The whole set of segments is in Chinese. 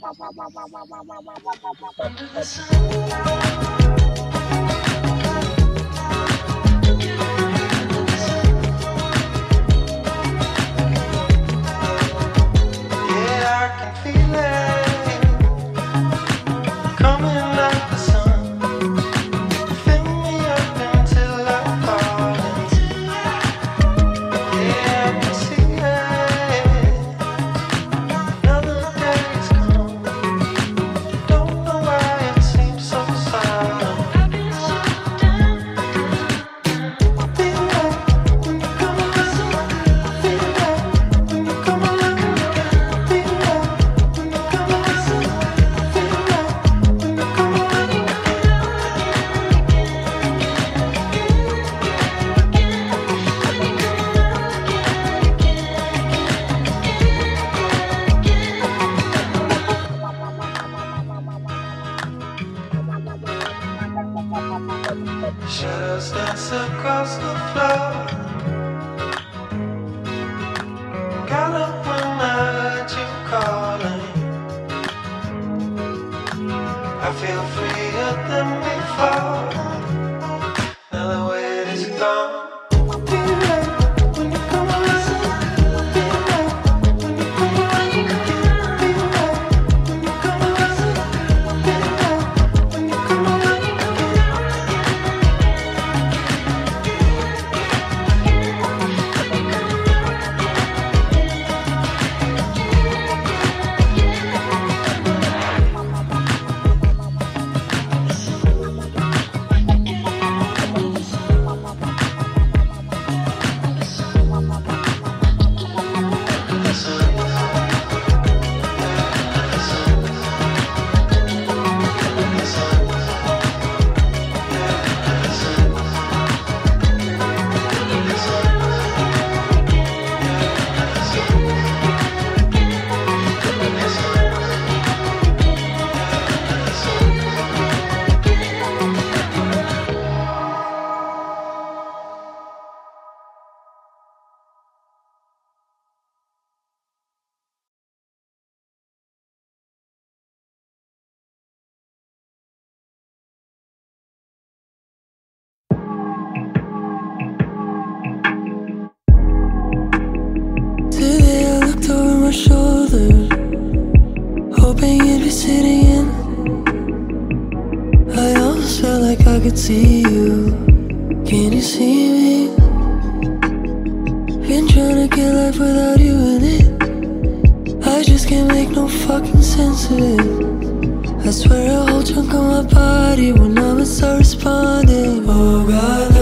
哇哇哇哇哇哇哇哇哇哇哇哇哇的心啊 could see you. Can you see me? Been trying to get life without you in it. I just can't make no fucking sense of it. I swear a whole chunk of my body when I'm not responding. Oh God.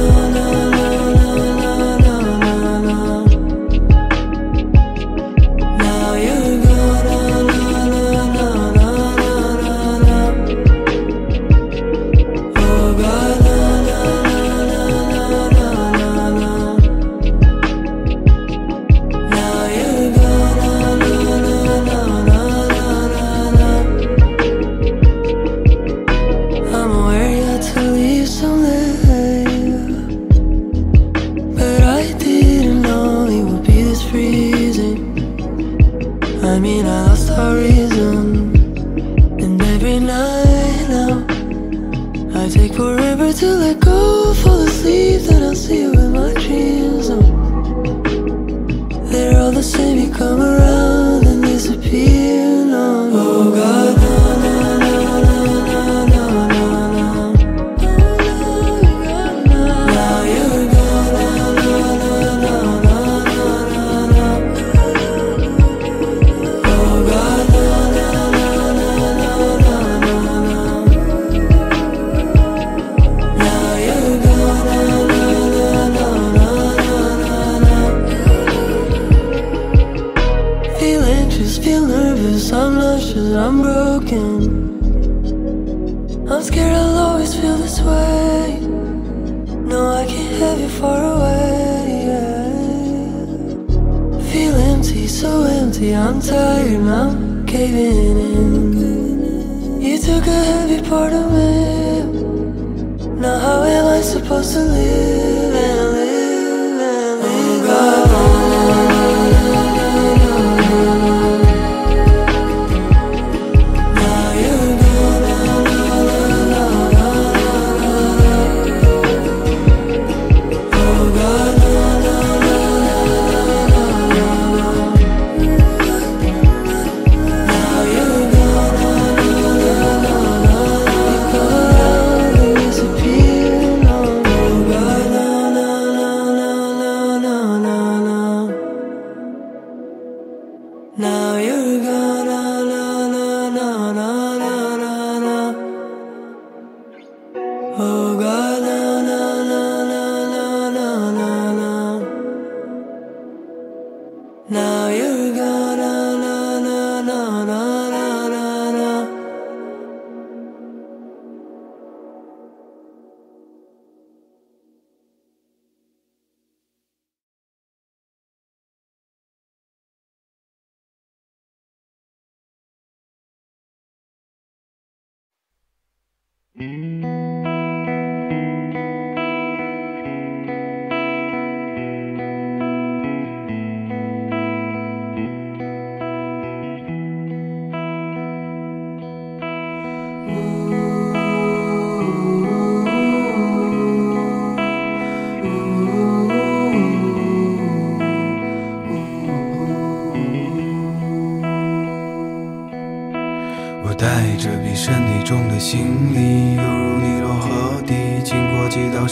Oh God.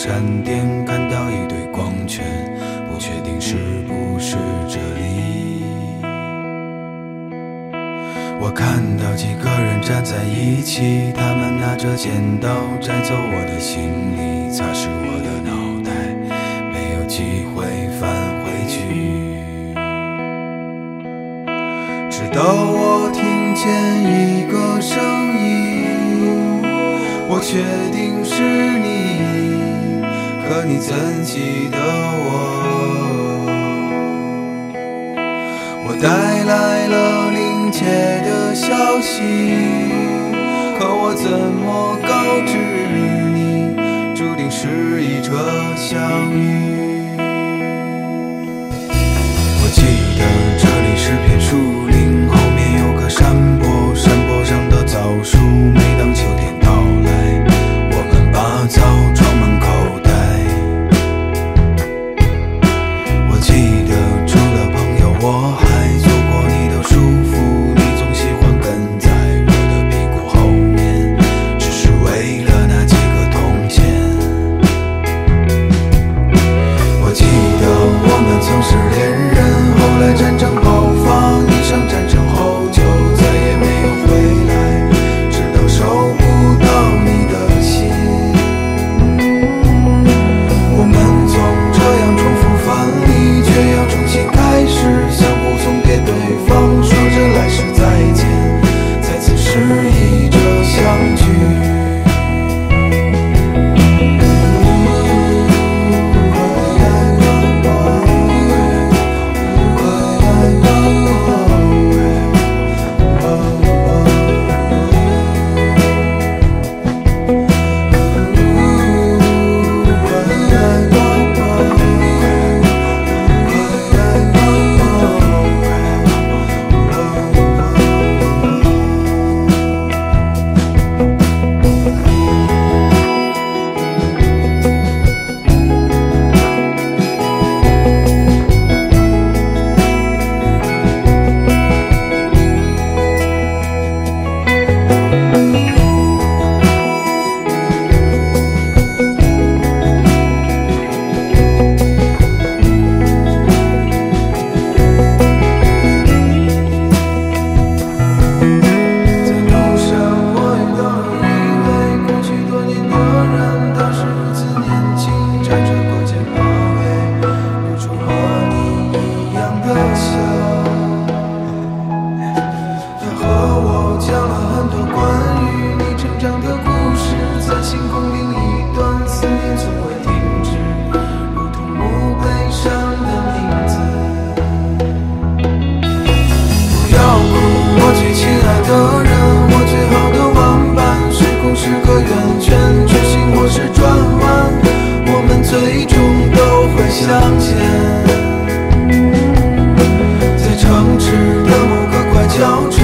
闪电看到一堆光圈，不确定是不是这里。我看到几个人站在一起，他们拿着剪刀摘走我的行李，擦拭我的脑袋，没有机会返回去。直到我听见一个声音，我确定是你。可你怎记得我？我带来了临界的消息。可我怎么告知你？注定是一场相遇。交出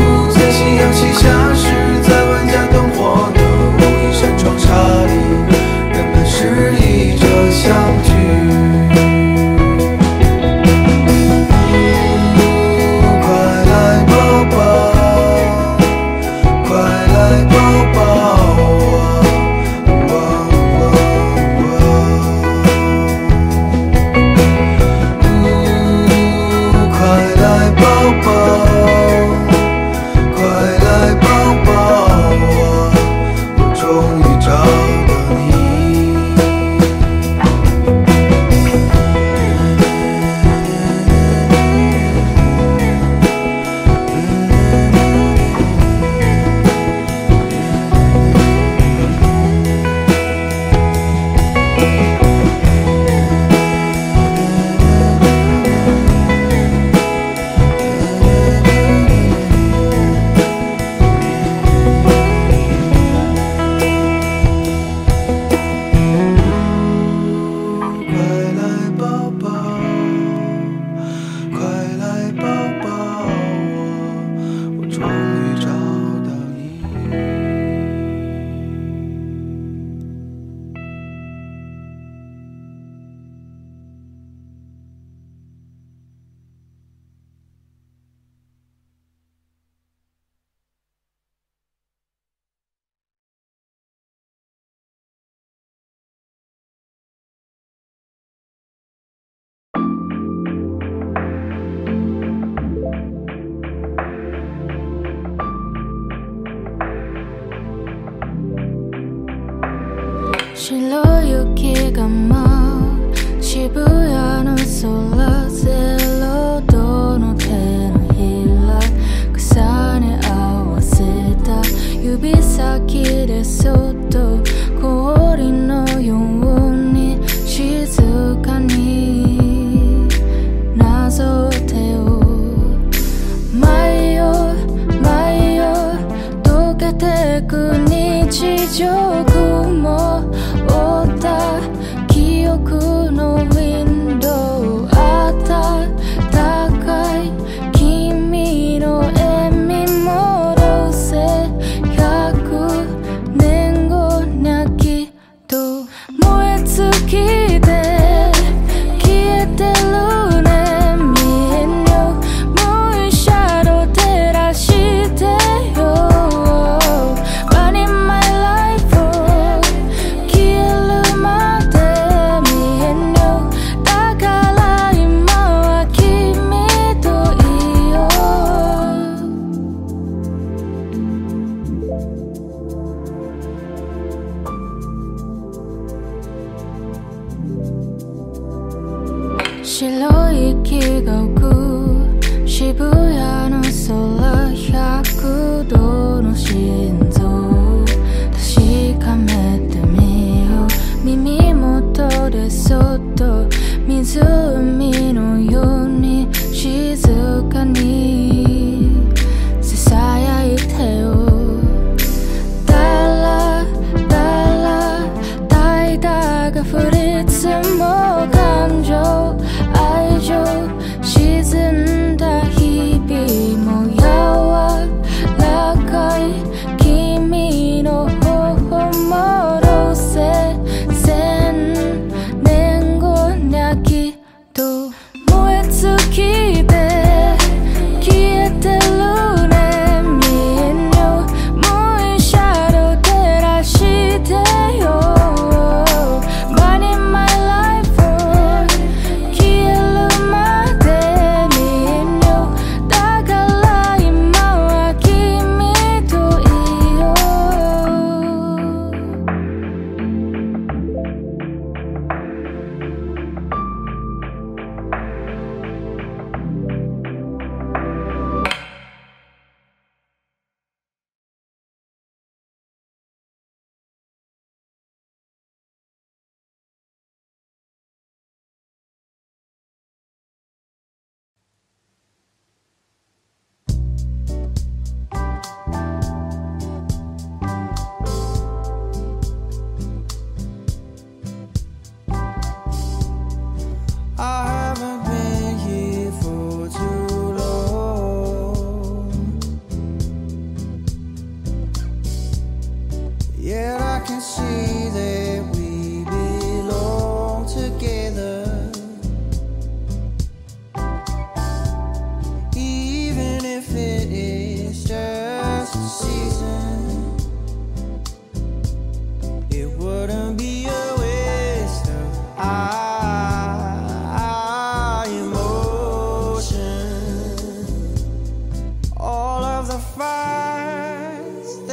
白雪が舞う渋谷の空ゼロ度の手のひら重ね合わせた指先でそっと氷のように静かになぞってを。舞いよ舞いよ溶けてく日常。 실로 익히고 구 시부야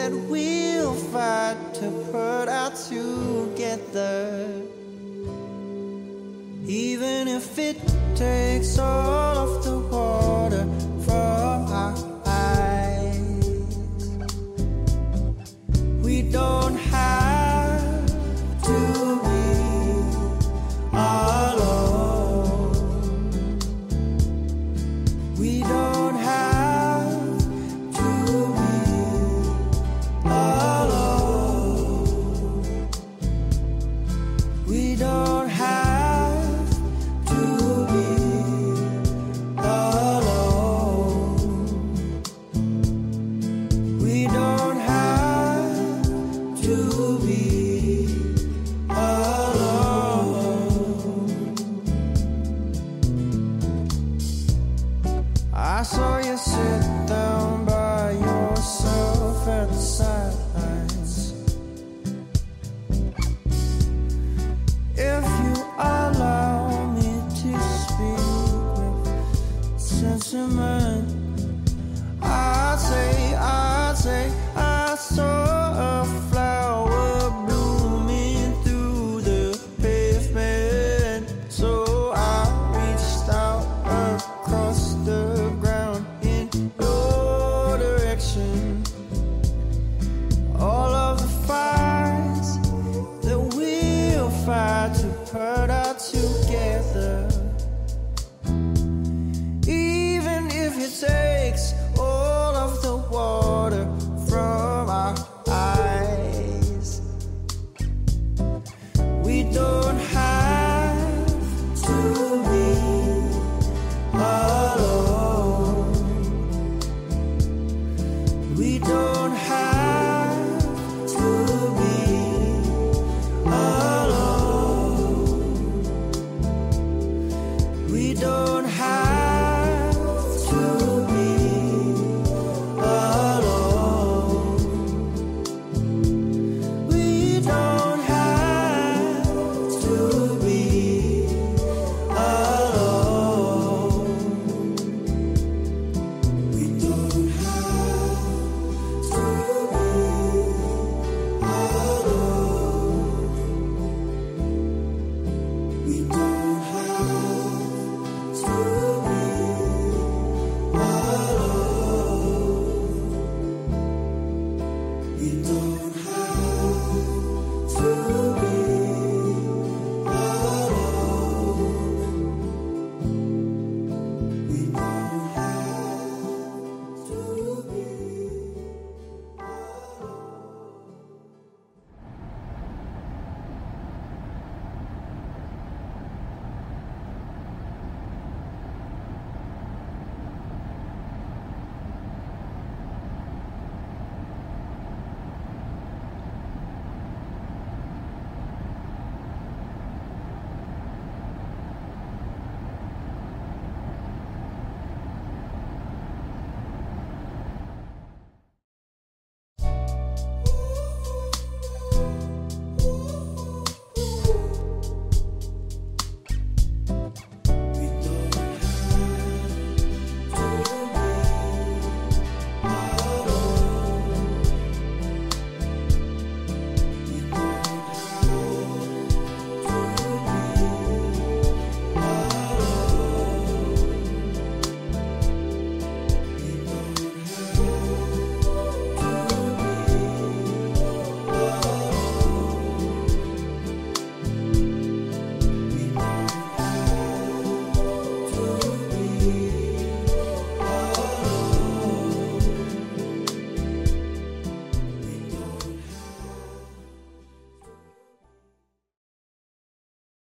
that we'll fight to put out together, even if it takes all.